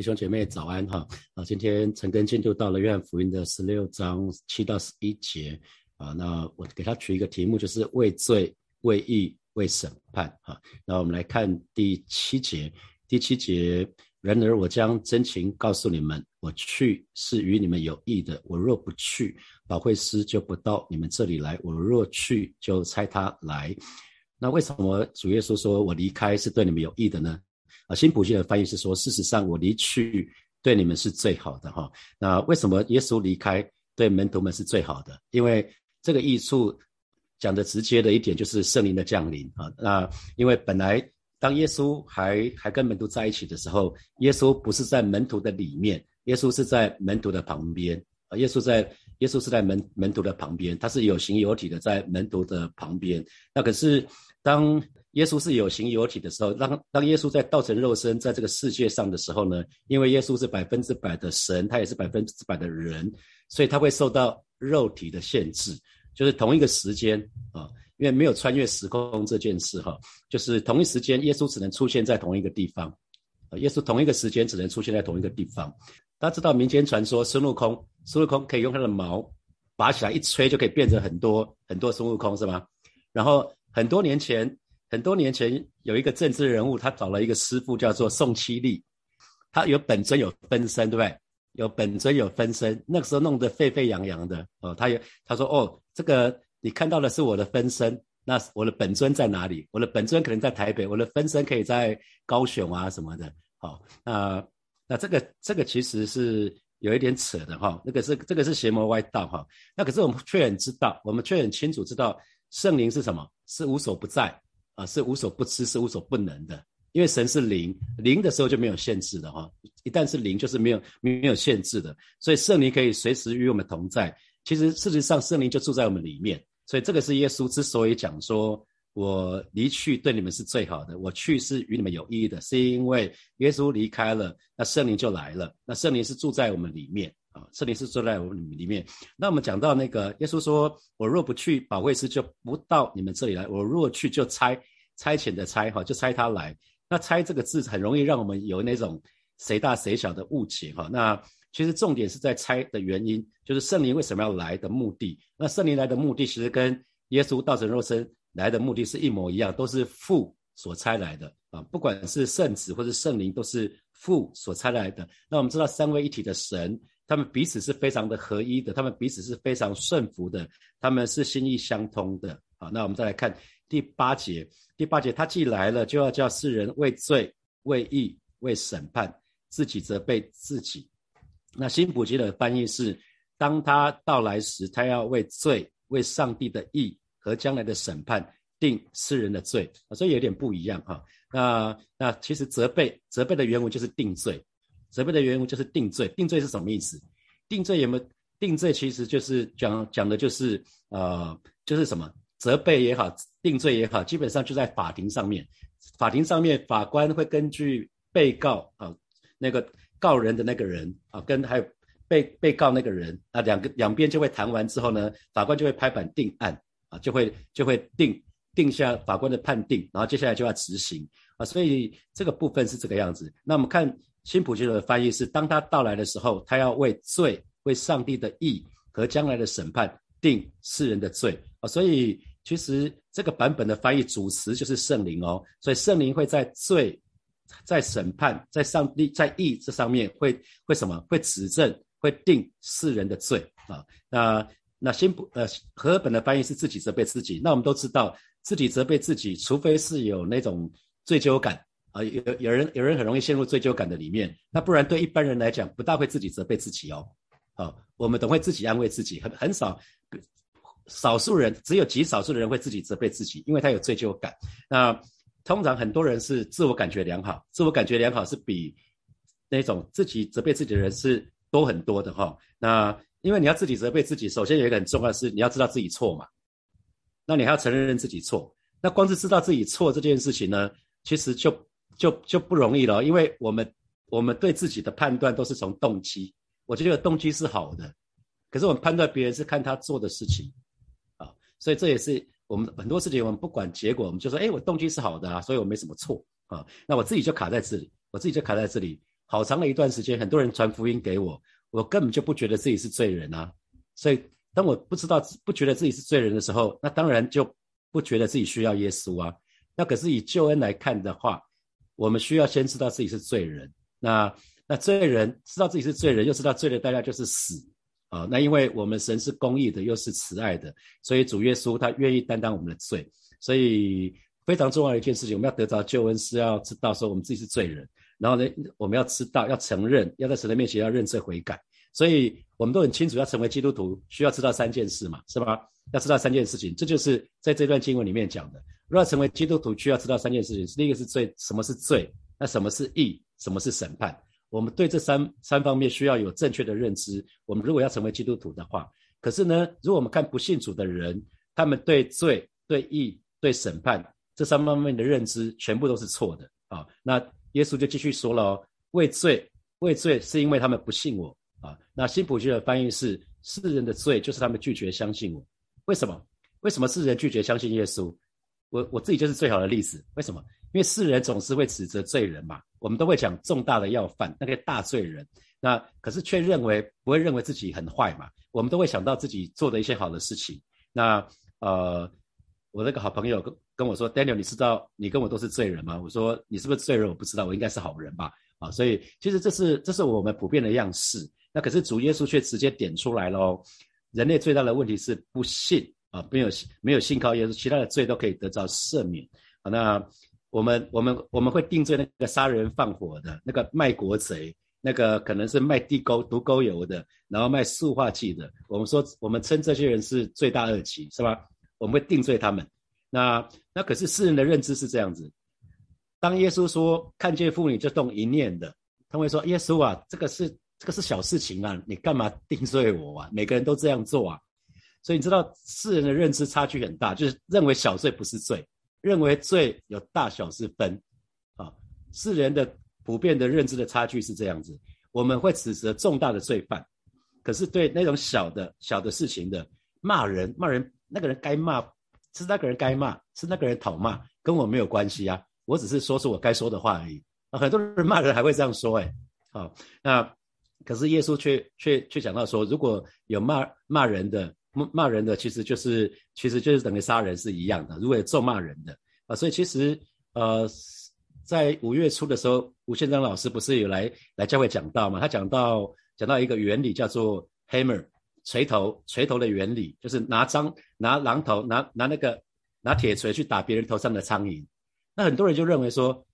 弟兄姐妹早安哈啊！今天陈根进度到了约翰福音的十六章七到十一节啊，那我给他取一个题目，就是为罪、为义、为审判哈。那我们来看第七节，第七节，然而我将真情告诉你们，我去是与你们有益的。我若不去，保惠师就不到你们这里来；我若去，就差他来。那为什么主耶稣说我离开是对你们有益的呢？啊，新普信的翻译是说，事实上我离去对你们是最好的哈。那为什么耶稣离开对门徒们是最好的？因为这个益处讲的直接的一点就是圣灵的降临啊。那因为本来当耶稣还还跟门徒在一起的时候，耶稣不是在门徒的里面，耶稣是在门徒的旁边啊。耶稣在耶稣是在门门徒的旁边，他是有形有体的在门徒的旁边。那可是当耶稣是有形有体的时候，当当耶稣在道成肉身在这个世界上的时候呢？因为耶稣是百分之百的神，他也是百分之百的人，所以他会受到肉体的限制，就是同一个时间啊，因为没有穿越时空这件事哈，就是同一时间，耶稣只能出现在同一个地方，啊，耶稣同一个时间只能出现在同一个地方。大家知道民间传说孙悟空，孙悟空可以用他的毛拔起来一吹，就可以变成很多很多孙悟空是吗？然后很多年前。很多年前有一个政治人物，他找了一个师傅叫做宋七力，他有本尊有分身，对不对？有本尊有分身，那个时候弄得沸沸扬扬的哦。他有他说哦，这个你看到的是我的分身，那我的本尊在哪里？我的本尊可能在台北，我的分身可以在高雄啊什么的。好，那那这个这个其实是有一点扯的哈。那个是这个是邪魔歪道哈。那可是我们却很知道，我们却很清楚知道圣灵是什么？是无所不在。啊，是无所不知，是无所不能的。因为神是灵，灵的时候就没有限制的哈。一旦是灵，就是没有没有限制的。所以圣灵可以随时与我们同在。其实事实上，圣灵就住在我们里面。所以这个是耶稣之所以讲说，我离去对你们是最好的，我去是与你们有意义的，是因为耶稣离开了，那圣灵就来了。那圣灵是住在我们里面啊，圣灵是住在我们里面。那我们讲到那个耶稣说，我若不去，保惠师就不到你们这里来；我若去，就差。差遣的差哈，就差他来。那差这个字很容易让我们有那种谁大谁小的误解哈。那其实重点是在差的原因，就是圣灵为什么要来的目的。那圣灵来的目的其实跟耶稣道成肉身来的目的是一模一样，都是父所差来的啊。不管是圣子或是圣灵，都是父所差来的。那我们知道三位一体的神，他们彼此是非常的合一的，他们彼此是非常顺服的，他们是心意相通的好。那我们再来看。第八节，第八节，他既来了，就要叫世人为罪、为义、为审判，自己责备自己。那新普吉的翻译是：当他到来时，他要为罪、为上帝的义和将来的审判定世人的罪。所以有点不一样哈。那那其实责备责备的原文就是定罪，责备的原文就是定罪。定罪是什么意思？定罪有没有？定罪其实就是讲讲的就是呃，就是什么？责备也好，定罪也好，基本上就在法庭上面。法庭上面，法官会根据被告啊，那个告人的那个人啊，跟还有被被告那个人啊，两个两边就会谈完之后呢，法官就会拍板定案啊，就会就会定定下法官的判定，然后接下来就要执行啊。所以这个部分是这个样子。那我们看新普吉的翻译是：当他到来的时候，他要为罪、为上帝的义和将来的审判定世人的罪啊。所以。其实这个版本的翻译主词就是圣灵哦，所以圣灵会在罪、在审判、在上帝、在义这上面会会什么？会指证、会定世人的罪啊。那那新普呃，和本的翻译是自己责备自己。那我们都知道，自己责备自己，除非是有那种罪疚感啊，有有人有人很容易陷入罪疚感的里面。那不然对一般人来讲，不大会自己责备自己哦。好，我们都会自己安慰自己，很很少。少数人只有极少数的人会自己责备自己，因为他有罪疚感。那通常很多人是自我感觉良好，自我感觉良好是比那种自己责备自己的人是多很多的哈。那因为你要自己责备自己，首先有一个很重要的是你要知道自己错嘛，那你还要承认自己错。那光是知道自己错这件事情呢，其实就就就不容易了，因为我们我们对自己的判断都是从动机，我觉得动机是好的，可是我们判断别人是看他做的事情。啊所以这也是我们很多事情，我们不管结果，我们就说，哎，我动机是好的啊，所以我没什么错啊。那我自己就卡在这里，我自己就卡在这里。好长的一段时间，很多人传福音给我，我根本就不觉得自己是罪人啊。所以，当我不知道、不觉得自己是罪人的时候，那当然就不觉得自己需要耶稣啊。那可是以救恩来看的话，我们需要先知道自己是罪人。那那罪人知道自己是罪人，又知道罪的代价就是死啊。那因为我们神是公义的，又是慈爱的，所以主耶稣他愿意担当我们的罪。所以非常重要的一件事情，我们要得着救恩，是要知道说我们自己是罪人。然后呢，我们要知道，要承认，要在神的面前要认罪悔改。所以我们都很清楚，要成为基督徒需要知道三件事嘛，是吧？要知道三件事情，这就是在这段经文里面讲的。如果要成为基督徒，需要知道三件事情。第一个是罪，什么是罪？那什么是义？什么是审判？我们对这三三方面需要有正确的认知。我们如果要成为基督徒的话，可是呢，如果我们看不信主的人，他们对罪、对义、对审判这三方面的认知全部都是错的啊。那耶稣就继续说了哦，畏罪，畏罪是因为他们不信我。啊，那新普京的翻译是：世人的罪就是他们拒绝相信我。为什么？为什么世人拒绝相信耶稣？我我自己就是最好的例子。为什么？因为世人总是会指责罪人嘛，我们都会讲重大的要犯那个大罪人，那可是却认为不会认为自己很坏嘛，我们都会想到自己做的一些好的事情。那呃，我那个好朋友跟跟我说，Daniel，你知道你跟我都是罪人吗？我说你是不是罪人？我不知道，我应该是好人吧？啊，所以其实这是这是我们普遍的样式。那可是主耶稣却直接点出来喽，人类最大的问题是不信啊，没有没有信靠耶稣，其他的罪都可以得到赦免啊。那我们我们我们会定罪那个杀人放火的那个卖国贼，那个可能是卖地沟毒沟油的，然后卖塑化剂的。我们说我们称这些人是罪大恶极，是吧？我们会定罪他们。那那可是世人的认知是这样子，当耶稣说看见妇女就动一念的，他会说耶稣啊，这个是。这个是小事情啊，你干嘛定罪我啊？每个人都这样做啊，所以你知道世人的认知差距很大，就是认为小罪不是罪，认为罪有大小之分啊。世人的普遍的认知的差距是这样子，我们会指责重大的罪犯，可是对那种小的小的事情的骂人，骂人那个人该骂是那个人该骂是那个人讨骂，跟我没有关系啊，我只是说出我该说的话而已啊。很多人骂人还会这样说，哎，好那。可是耶稣却却却讲到说，如果有骂骂人的骂骂人的，其实就是其实就是等于杀人是一样的。如果有咒骂人的啊，所以其实呃，在五月初的时候，吴宪章老师不是有来来教会讲到嘛？他讲到讲到一个原理叫做 hammer 锤头锤头的原理，就是拿张拿榔头拿拿那个拿铁锤去打别人头上的苍蝇。那很多人就认为说，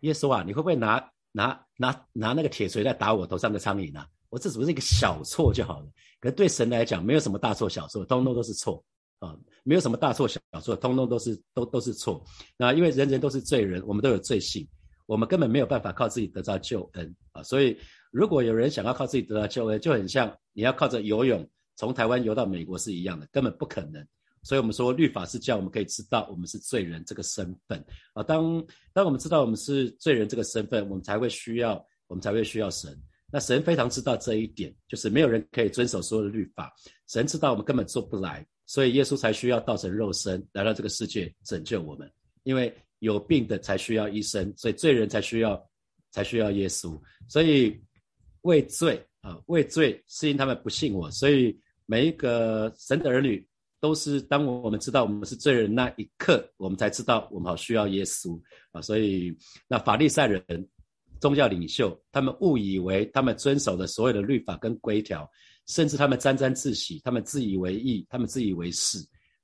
耶稣啊，你会不会拿？拿拿拿那个铁锤来打我头上的苍蝇啊！我这只是一个小错就好了。可是对神来讲，没有什么大错小错，通通都是错啊！没有什么大错小错，通通都是都都是错。那因为人人都是罪人，我们都有罪性，我们根本没有办法靠自己得到救恩啊！所以如果有人想要靠自己得到救恩，就很像你要靠着游泳从台湾游到美国是一样的，根本不可能。所以我们说，律法是叫我们可以知道我们是罪人这个身份啊。当当我们知道我们是罪人这个身份，我们才会需要，我们才会需要神。那神非常知道这一点，就是没有人可以遵守所有的律法。神知道我们根本做不来，所以耶稣才需要道成肉身来到这个世界拯救我们。因为有病的才需要医生，所以罪人才需要才需要耶稣。所以畏罪啊，畏罪是因他们不信我。所以每一个神的儿女。都是当我们知道我们是罪人那一刻，我们才知道我们好需要耶稣啊！所以那法利赛人、宗教领袖，他们误以为他们遵守的所有的律法跟规条，甚至他们沾沾自喜，他们自以为意，他们自以为是。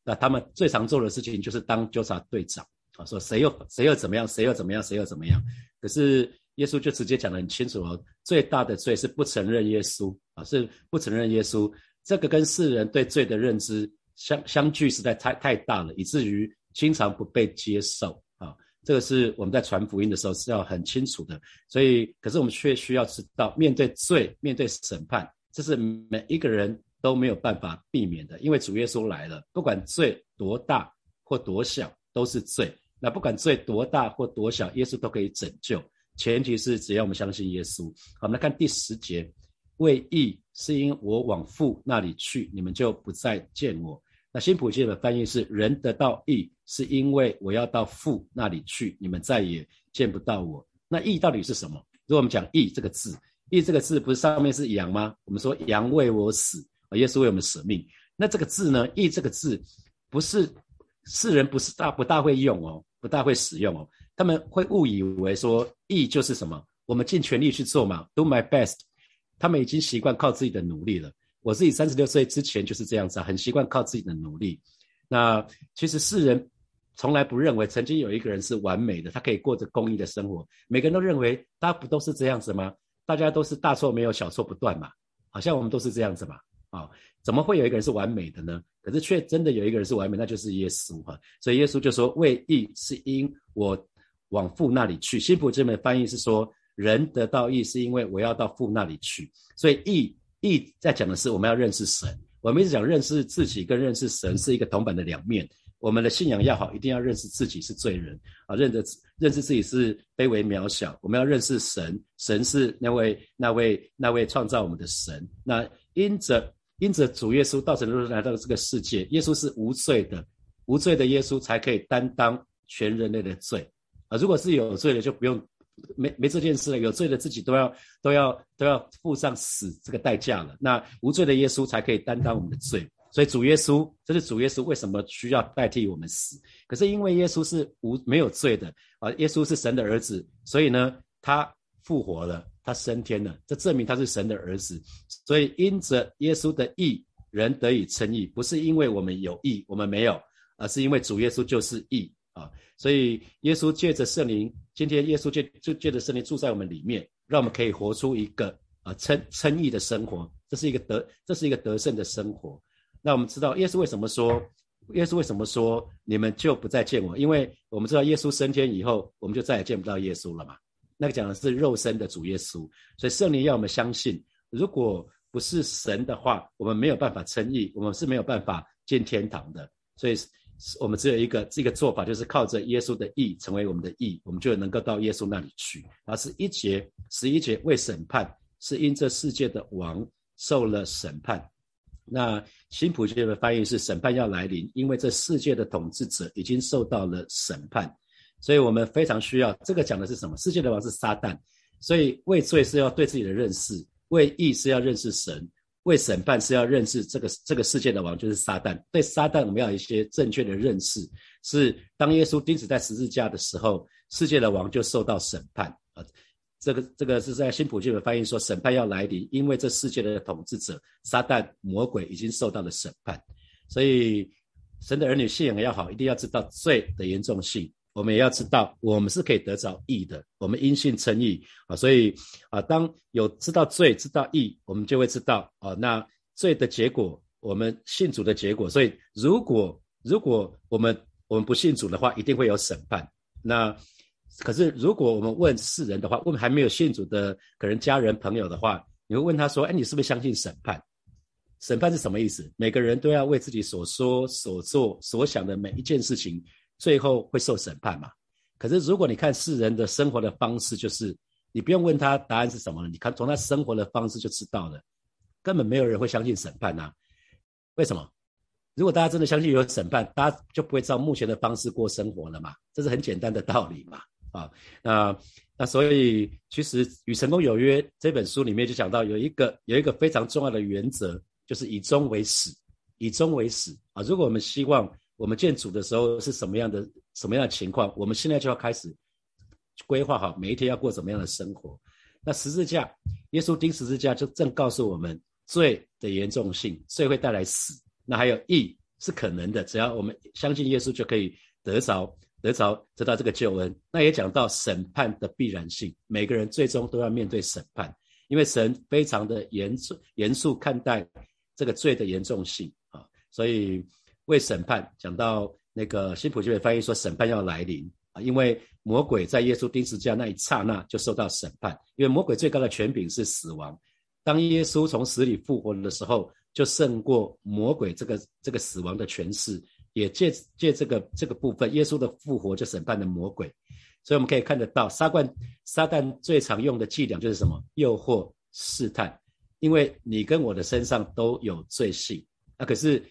那他们最常做的事情就是当纠察队长啊，说谁又谁又怎么样，谁又怎么样，谁又怎么样。可是耶稣就直接讲得很清楚哦，最大的罪是不承认耶稣啊，是不承认耶稣。这个跟世人对罪的认知。相相距实在太太大了，以至于经常不被接受！这个是我们在传福音的时候是要很清楚的。所以，可是我们却需要知道，面对罪、面对审判，这是每一个人都没有办法避免的。因为主耶稣来了，不管罪多大或多小，都是罪。那不管罪多大或多小，耶稣都可以拯救。前提是只要我们相信耶稣。好，我们来看第十节：为义是因我往父那里去，你们就不再见我。那新普世的翻译是：人得到义，是因为我要到父那里去，你们再也见不到我。那义到底是什么？如果我们讲义这个字，义这个字不是上面是羊吗？我们说羊为我死，耶稣为我们舍命。那这个字呢？义这个字不是世人不是大不大会用哦，不大会使用哦。他们会误以为说义就是什么？我们尽全力去做嘛，do my best。他们已经习惯靠自己的努力了。我自己三十六岁之前就是这样子啊，很习惯靠自己的努力。那其实世人从来不认为曾经有一个人是完美的，他可以过着公益的生活。每个人都认为，大家不都是这样子吗？大家都是大错没有，小错不断嘛。好像我们都是这样子嘛。啊，怎么会有一个人是完美的呢？可是却真的有一个人是完美，那就是耶稣哈。所以耶稣就说：“为义是因我往父那里去。”新普这边翻译是说：“人得到义是因为我要到父那里去。”所以义。意在讲的是我们要认识神，我们一直讲认识自己跟认识神是一个铜板的两面。我们的信仰要好，一定要认识自己是罪人啊，认得认识自己是卑微渺小。我们要认识神，神是那位那位那位创造我们的神。那因着因着主耶稣道成肉身来到这个世界，耶稣是无罪的，无罪的耶稣才可以担当全人类的罪啊。如果是有罪的，就不用。没没这件事了，有罪的自己都要都要都要付上死这个代价了。那无罪的耶稣才可以担当我们的罪，所以主耶稣，这是主耶稣为什么需要代替我们死？可是因为耶稣是无没有罪的啊，耶稣是神的儿子，所以呢，他复活了，他升天了，这证明他是神的儿子。所以因着耶稣的义，人得以称义，不是因为我们有义，我们没有，而是因为主耶稣就是义。啊，所以耶稣借着圣灵，今天耶稣借就借着圣灵住在我们里面，让我们可以活出一个啊称称义的生活，这是一个得这是一个得胜的生活。那我们知道耶稣为什么说，耶稣为什么说你们就不再见我？因为我们知道耶稣升天以后，我们就再也见不到耶稣了嘛。那个讲的是肉身的主耶稣，所以圣灵要我们相信，如果不是神的话，我们没有办法称义，我们是没有办法进天堂的。所以。我们只有一个这个做法，就是靠着耶稣的义成为我们的义，我们就能够到耶稣那里去。而是一节十一节为审判，是因这世界的王受了审判。那新普界的翻译是审判要来临，因为这世界的统治者已经受到了审判。所以我们非常需要这个讲的是什么？世界的王是撒旦，所以为罪是要对自己的认识，为义是要认识神。为审判是要认识这个这个世界的王就是撒旦，对撒旦我们要有一些正确的认识。是当耶稣钉死在十字架的时候，世界的王就受到审判啊。这个这个是在新普京的翻译说，审判要来临，因为这世界的统治者撒旦魔鬼已经受到了审判。所以神的儿女信仰要好，一定要知道罪的严重性。我们也要知道，我们是可以得着义的。我们因信称义啊，所以啊，当有知道罪、知道义，我们就会知道啊，那罪的结果，我们信主的结果。所以，如果如果我们我们不信主的话，一定会有审判。那可是，如果我们问世人的话，问还没有信主的可能家人朋友的话，你会问他说：“哎，你是不是相信审判？审判是什么意思？每个人都要为自己所说、所做、所想的每一件事情。”最后会受审判嘛？可是如果你看世人的生活的方式，就是你不用问他答案是什么了，你看从他生活的方式就知道了，根本没有人会相信审判呐。为什么？如果大家真的相信有审判，大家就不会照目前的方式过生活了嘛？这是很简单的道理嘛？啊，那那所以其实《与成功有约》这本书里面就讲到有一个有一个非常重要的原则，就是以终为始，以终为始啊。如果我们希望我们建主的时候是什么样的什么样的情况？我们现在就要开始规划好每一天要过什么样的生活。那十字架，耶稣钉十字架就正告诉我们罪的严重性，罪会带来死。那还有义是可能的，只要我们相信耶稣就可以得着得着得到这个救恩。那也讲到审判的必然性，每个人最终都要面对审判，因为神非常的严肃严肃看待这个罪的严重性啊，所以。为审判讲到那个新普京的翻译说，审判要来临啊，因为魔鬼在耶稣钉十字架那一刹那就受到审判，因为魔鬼最高的权柄是死亡。当耶稣从死里复活的时候，就胜过魔鬼这个这个死亡的权势，也借借这个这个部分，耶稣的复活就审判了魔鬼。所以我们可以看得到，撒旦撒旦最常用的伎俩就是什么？诱惑、试探，因为你跟我的身上都有罪性，那可是。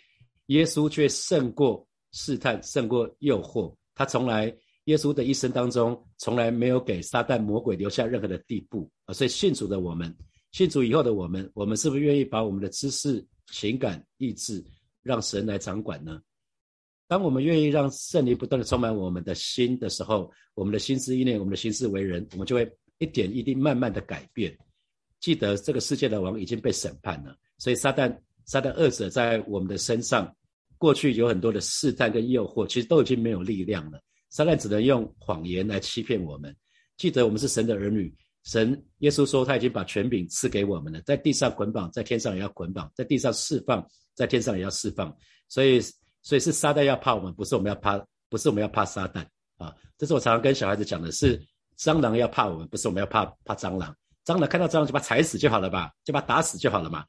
耶稣却胜过试探，胜过诱惑。他从来耶稣的一生当中从来没有给撒旦魔鬼留下任何的地步啊。所以信主的我们，信主以后的我们，我们是不是愿意把我们的知识、情感、意志让神来掌管呢？当我们愿意让圣灵不断的充满我们的心的时候，我们的心思意念，我们的心思为人，我们就会一点一滴慢慢的改变。记得这个世界的王已经被审判了，所以撒旦撒旦恶者在我们的身上，过去有很多的试探跟诱惑，其实都已经没有力量了。撒旦只能用谎言来欺骗我们。记得我们是神的儿女，神耶稣说他已经把权柄赐给我们了，在地上捆绑，在天上也要捆绑；在地上释放，在天上也要释放。所以。所以是撒旦要怕我们，不是我们要怕，不是我们要怕撒旦啊！这是我常常跟小孩子讲的，是蟑螂要怕我们，不是我们要怕怕蟑螂。蟑螂看到蟑螂就把踩死就好了吧，就把打死就好了嘛。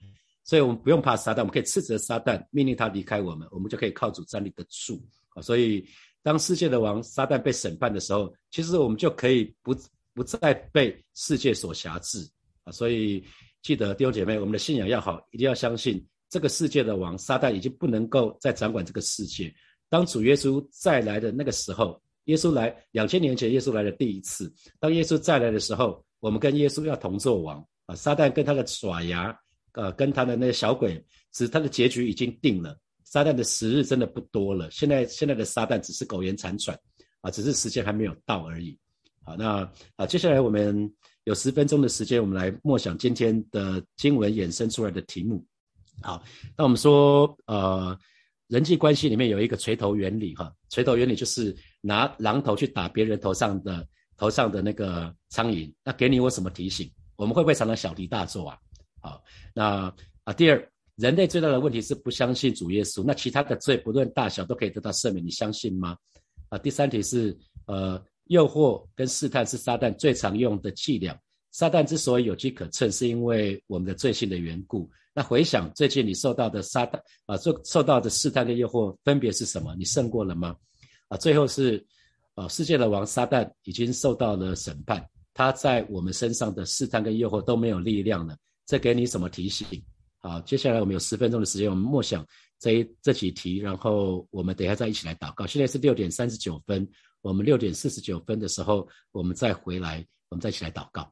所以我们不用怕撒旦，我们可以斥责撒旦，命令他离开我们，我们就可以靠主站立得住啊！所以当世界的王撒旦被审判的时候，其实我们就可以不不再被世界所辖制啊！所以记得弟兄姐妹，我们的信仰要好，一定要相信。这个世界的王撒旦已经不能够再掌管这个世界。当主耶稣再来的那个时候，耶稣来两千年前，耶稣来的第一次。当耶稣再来的时候，我们跟耶稣要同做王啊！撒旦跟他的爪牙，呃，跟他的那个小鬼，只他的结局已经定了。撒旦的时日真的不多了。现在现在的撒旦只是苟延残喘啊，只是时间还没有到而已。好，那啊，接下来我们有十分钟的时间，我们来默想今天的经文衍生出来的题目。好，那我们说，呃，人际关系里面有一个锤头原理，哈，锤头原理就是拿榔头去打别人头上的头上的那个苍蝇。那给你我什么提醒？我们会不会常常小题大做啊？好，那啊，第二，人类最大的问题是不相信主耶稣。那其他的罪不论大小都可以得到赦免，你相信吗？啊，第三题是，呃，诱惑跟试探是撒旦最常用的伎俩。撒旦之所以有机可乘，是因为我们的罪性的缘故。那回想最近你受到的撒旦啊，受受到的试探跟诱惑分别是什么？你胜过了吗？啊，最后是，啊，世界的王撒旦已经受到了审判，他在我们身上的试探跟诱惑都没有力量了。再给你什么提醒？好，接下来我们有十分钟的时间，我们默想这一这几题，然后我们等一下再一起来祷告。现在是六点三十九分，我们六点四十九分的时候，我们再回来，我们再一起来祷告。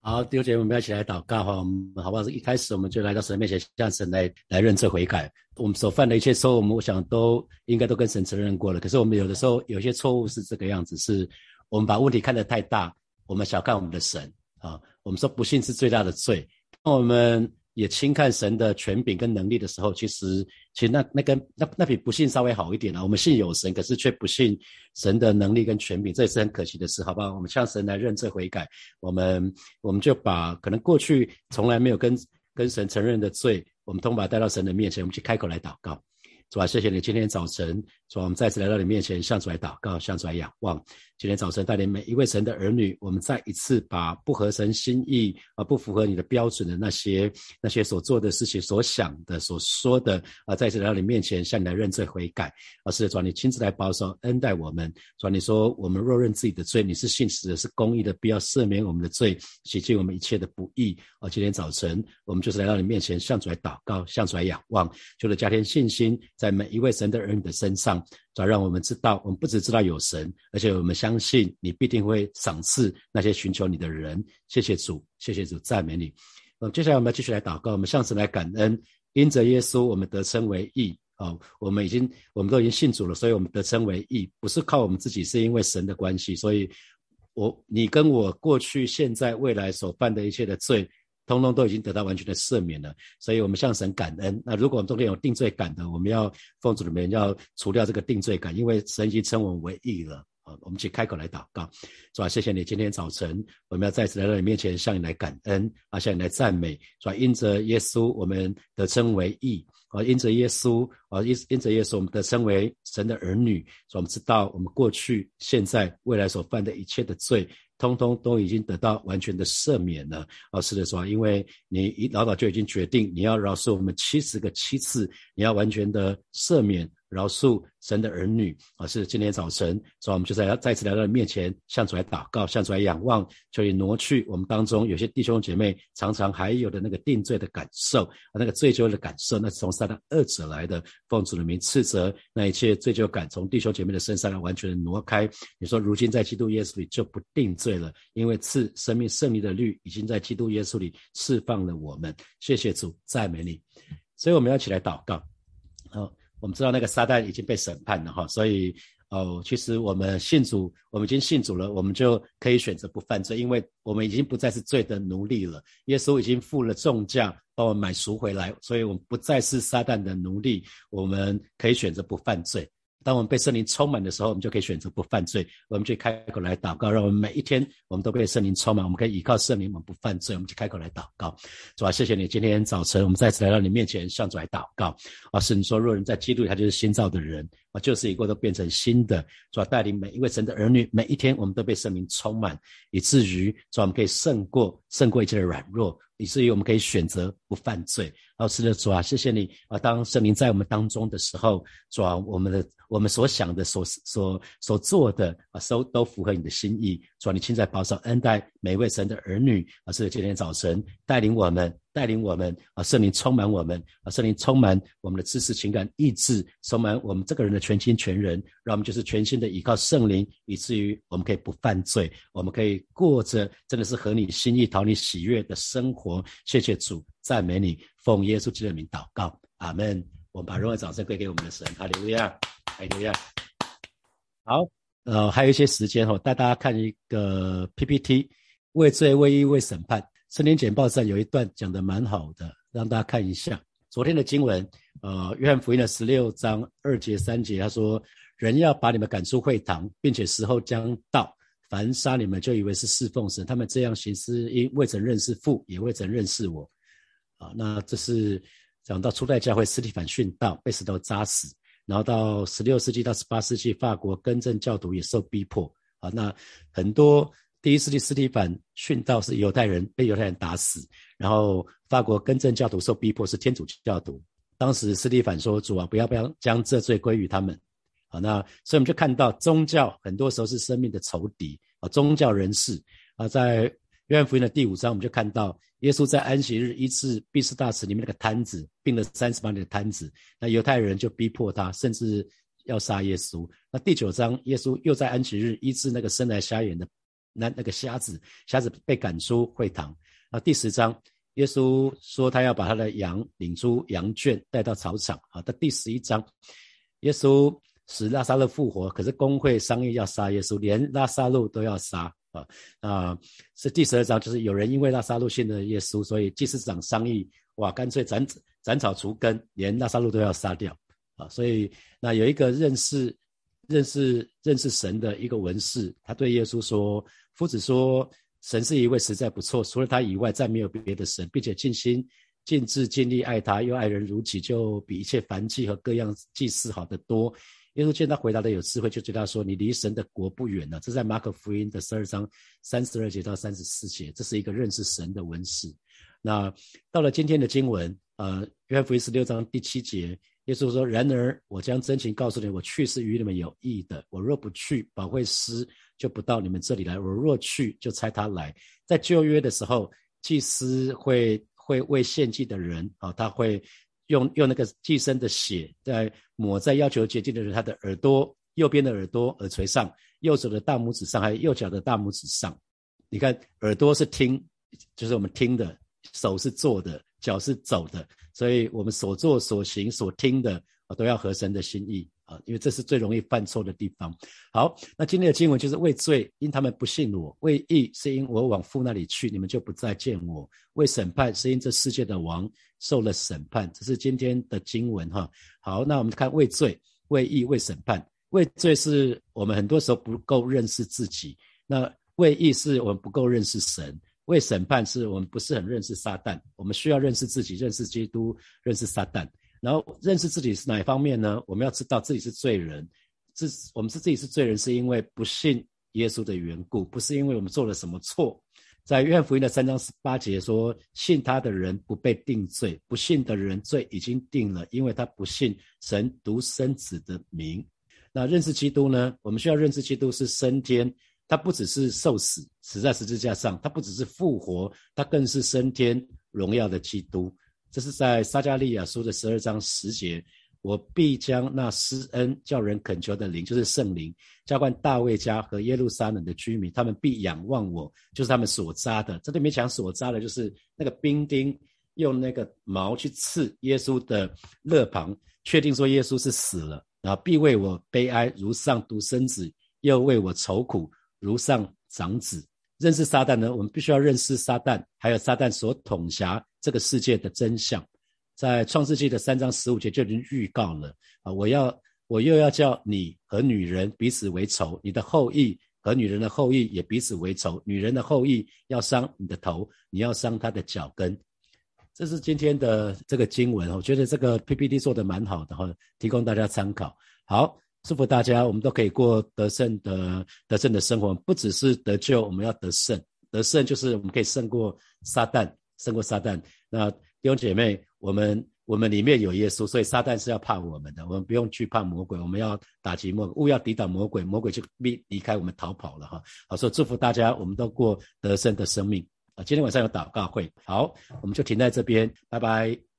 好，弟兄姐妹，我们要一起来祷告哈。我们好不好？一开始我们就来到神面前，向神来来认罪悔改。我们所犯的一切错误，我们我想都应该都跟神承认过了。可是我们有的时候有些错误是这个样子，是我们把问题看得太大，我们小看我们的神啊。我们说不信是最大的罪，那我们。也轻看神的权柄跟能力的时候，其实其实那那跟那那比不信稍微好一点了。我们信有神，可是却不信神的能力跟权柄，这也是很可惜的事，好不好？我们向神来认罪悔改，我们我们就把可能过去从来没有跟跟神承认的罪，我们通把它带到神的面前，我们去开口来祷告。主啊，谢谢你今天早晨，主啊，我们再次来到你面前，向主来祷告，向主来仰望。今天早晨带领每一位神的儿女，我们再一次把不合神心意啊，不符合你的标准的那些那些所做的事情、所想的、所说的啊，再次来到你面前，向你来认罪悔改。啊，是的，主，你亲自来保守恩待我们。主，你说我们若认自己的罪，你是信实的，是公义的，必要赦免我们的罪，洗净我们一切的不义。啊，今天早晨我们就是来到你面前，向主来祷告，向主来仰望，求了加添信心。在每一位神的儿女的身上，主要让我们知道，我们不只知道有神，而且我们相信你必定会赏赐那些寻求你的人。谢谢主，谢谢主，赞美你。呃，接下来我们要继续来祷告，我们向神来感恩，因着耶稣，我们得称为义。哦，我们已经，我们都已经信主了，所以我们得称为义，不是靠我们自己，是因为神的关系。所以，我你跟我过去、现在、未来所犯的一切的罪。通通都已经得到完全的赦免了，所以我们向神感恩。那如果我们中间有定罪感的，我们要奉主里面要除掉这个定罪感，因为神已经称我们为义了。啊，我们去开口来祷告，是吧？谢谢你，今天早晨我们要再次来到你面前，向你来感恩，啊，向你来赞美，是吧？因着耶稣，我们得称为义。啊，因着耶稣，啊，因因着耶稣，我们得称为神的儿女。所以我们知道，我们过去、现在、未来所犯的一切的罪。通通都已经得到完全的赦免了，哦，是的，说，因为你一老早就已经决定你要饶恕我们七十个七次，你要完全的赦免饶恕神的儿女啊！是今天早晨，所以我们就在再次来到你面前，向主来祷告，向主来仰望，求你挪去我们当中有些弟兄姐妹常常还有的那个定罪的感受啊，那个罪疚的感受，那是从撒旦二者来的。奉主的名斥责那一切罪疚感从弟兄姐妹的身上来完全的挪开。你说，如今在基督耶稣里就不定罪了，因为赐生命胜利的律已经在基督耶稣里释放了我们。谢谢主，赞美你。所以我们要起来祷告，好。我们知道那个撒旦已经被审判了哈，所以哦，其实我们信主，我们已经信主了，我们就可以选择不犯罪，因为我们已经不再是罪的奴隶了。耶稣已经付了重价把我们买赎回来，所以我们不再是撒旦的奴隶，我们可以选择不犯罪。当我们被圣灵充满的时候，我们就可以选择不犯罪。我们就开口来祷告，让我们每一天我们都被圣灵充满。我们可以依靠圣灵，我们不犯罪。我们就开口来祷告，主啊，谢谢你，今天早晨我们再次来到你面前，向主来祷告。啊，是你说，若人在基督里，他就是新造的人。啊，旧事一过都变成新的。主啊，带领每一位神的儿女，每一天我们都被圣灵充满，以至于主啊，我们可以胜过胜过一切的软弱。以至于我们可以选择不犯罪。好，是的，主啊，谢谢你啊！当圣灵在我们当中的时候，主啊，我们的我们所想的、所所所做的啊，都都符合你的心意。主啊，你亲在保守恩待每一位神的儿女啊！是今天早晨带领我们。带领我们啊，圣灵充满我们啊，圣灵充满我们的知识、情感、意志，充满我们这个人的全心全人，让我们就是全心的依靠圣灵，以至于我们可以不犯罪，我们可以过着真的是合你心意、讨你喜悦的生活。谢谢主，赞美你，奉耶稣基督的名祷告，阿门。我们把荣耀掌声归给我们的神，哈利路亚，哈利路亚。好，呃，还有一些时间哦，带大家看一个 PPT，为罪、为义、为审判。圣经简报上有一段讲的蛮好的，让大家看一下。昨天的经文，呃，约翰福音的十六章二节三节，他说：“人要把你们赶出会堂，并且时候将到，凡杀你们就以为是侍奉神。他们这样行事，因未曾认识父，也未曾认识我。”啊，那这是讲到初代教会斯蒂凡殉道，被石头扎死，然后到十六世纪到十八世纪，法国更正教徒也受逼迫。啊，那很多。第一世纪，斯蒂凡殉道是犹太人被犹太人打死，然后法国更正教徒受逼迫是天主教徒。当时斯蒂凡说：“主啊，不要不要将这罪归于他们。”啊，那所以我们就看到宗教很多时候是生命的仇敌啊。宗教人士啊，在约翰福音的第五章，我们就看到耶稣在安息日医治毕士大池里面那个摊子，病了三十八年的摊子，那犹太人就逼迫他，甚至要杀耶稣。那第九章，耶稣又在安息日医治那个生来瞎眼的。那那个瞎子，瞎子被赶出会堂。啊，第十章，耶稣说他要把他的羊领出羊圈，带到草场。好，到第十一章，耶稣使拉萨路复活，可是工会商议要杀耶稣，连拉萨路都要杀。啊啊，是第十二章，就是有人因为拉萨路信了耶稣，所以祭司长商议，哇，干脆斩斩草除根，连拉萨路都要杀掉。啊，所以那有一个认识认识认识神的一个文士，他对耶稣说。夫子说：“神是一位实在不错，除了他以外，再没有别的神，并且尽心尽智尽力爱他，又爱人如己，就比一切凡祭和各样祭祀好得多。”耶稣见他回答的有智慧，就对他说：“你离神的国不远了。”这在马可福音的十二章三十二节到三十四节，这是一个认识神的文士。那到了今天的经文，呃，约翰福音十六章第七节，耶稣说：“然而我将真情告诉你，我去是与你们有益的。我若不去，保惠师。”就不到你们这里来。我若去，就差他来。在旧约的时候，祭司会会为献祭的人啊，他会用用那个寄生的血，在抹在要求洁净的人他的耳朵右边的耳朵耳垂上，右手的大拇指上，还有右脚的大拇指上。你看，耳朵是听，就是我们听的；手是做的，脚是走的。所以我们所做所行所听的，都要合神的心意。啊，因为这是最容易犯错的地方。好，那今天的经文就是为罪，因他们不信我；为义，是因我往父那里去，你们就不再见我；为审判，是因这世界的王受了审判。这是今天的经文哈。好，那我们看为罪、为义、为审判。为罪是我们很多时候不够认识自己；那为义是我们不够认识神；为审判是我们不是很认识撒旦。我们需要认识自己，认识基督，认识撒旦。然后认识自己是哪一方面呢？我们要知道自己是罪人，是我们是自己是罪人，是因为不信耶稣的缘故，不是因为我们做了什么错。在约翰福音的三章十八节说：“信他的人不被定罪，不信的人罪已经定了，因为他不信神独生子的名。”那认识基督呢？我们需要认识基督是升天，他不只是受死，死在十字架上，他不只是复活，他更是升天荣耀的基督。这是在撒加利亚书的十二章十节。我必将那施恩叫人恳求的灵，就是圣灵，浇灌大卫家和耶路撒冷的居民，他们必仰望我，就是他们所扎的。这里面讲所扎的，就是那个兵丁用那个矛去刺耶稣的肋旁，确定说耶稣是死了，然后必为我悲哀，如上独生子；又为我愁苦，如上长子。认识撒旦呢，我们必须要认识撒旦，还有撒旦所统辖这个世界的真相。在创世纪的三章十五节就已经预告了啊！我要我又要叫你和女人彼此为仇，你的后裔和女人的后裔也彼此为仇。女人的后裔要伤你的头，你要伤她的脚跟。这是今天的这个经文，我觉得这个 PPT 做的蛮好的哈，提供大家参考。好，祝福大家，我们都可以过得胜的得胜的生活，不只是得救，我们要得胜。得胜就是我们可以胜过撒旦，胜过撒旦。那弟兄姐妹。我们我们里面有耶稣，所以撒旦是要怕我们的。我们不用惧怕魔鬼，我们要打击魔鬼，勿要抵挡魔鬼，魔鬼就离离开我们逃跑了哈。好，所以祝福大家，我们都过得胜的生命啊！今天晚上有祷告会，好，我们就停在这边，拜拜。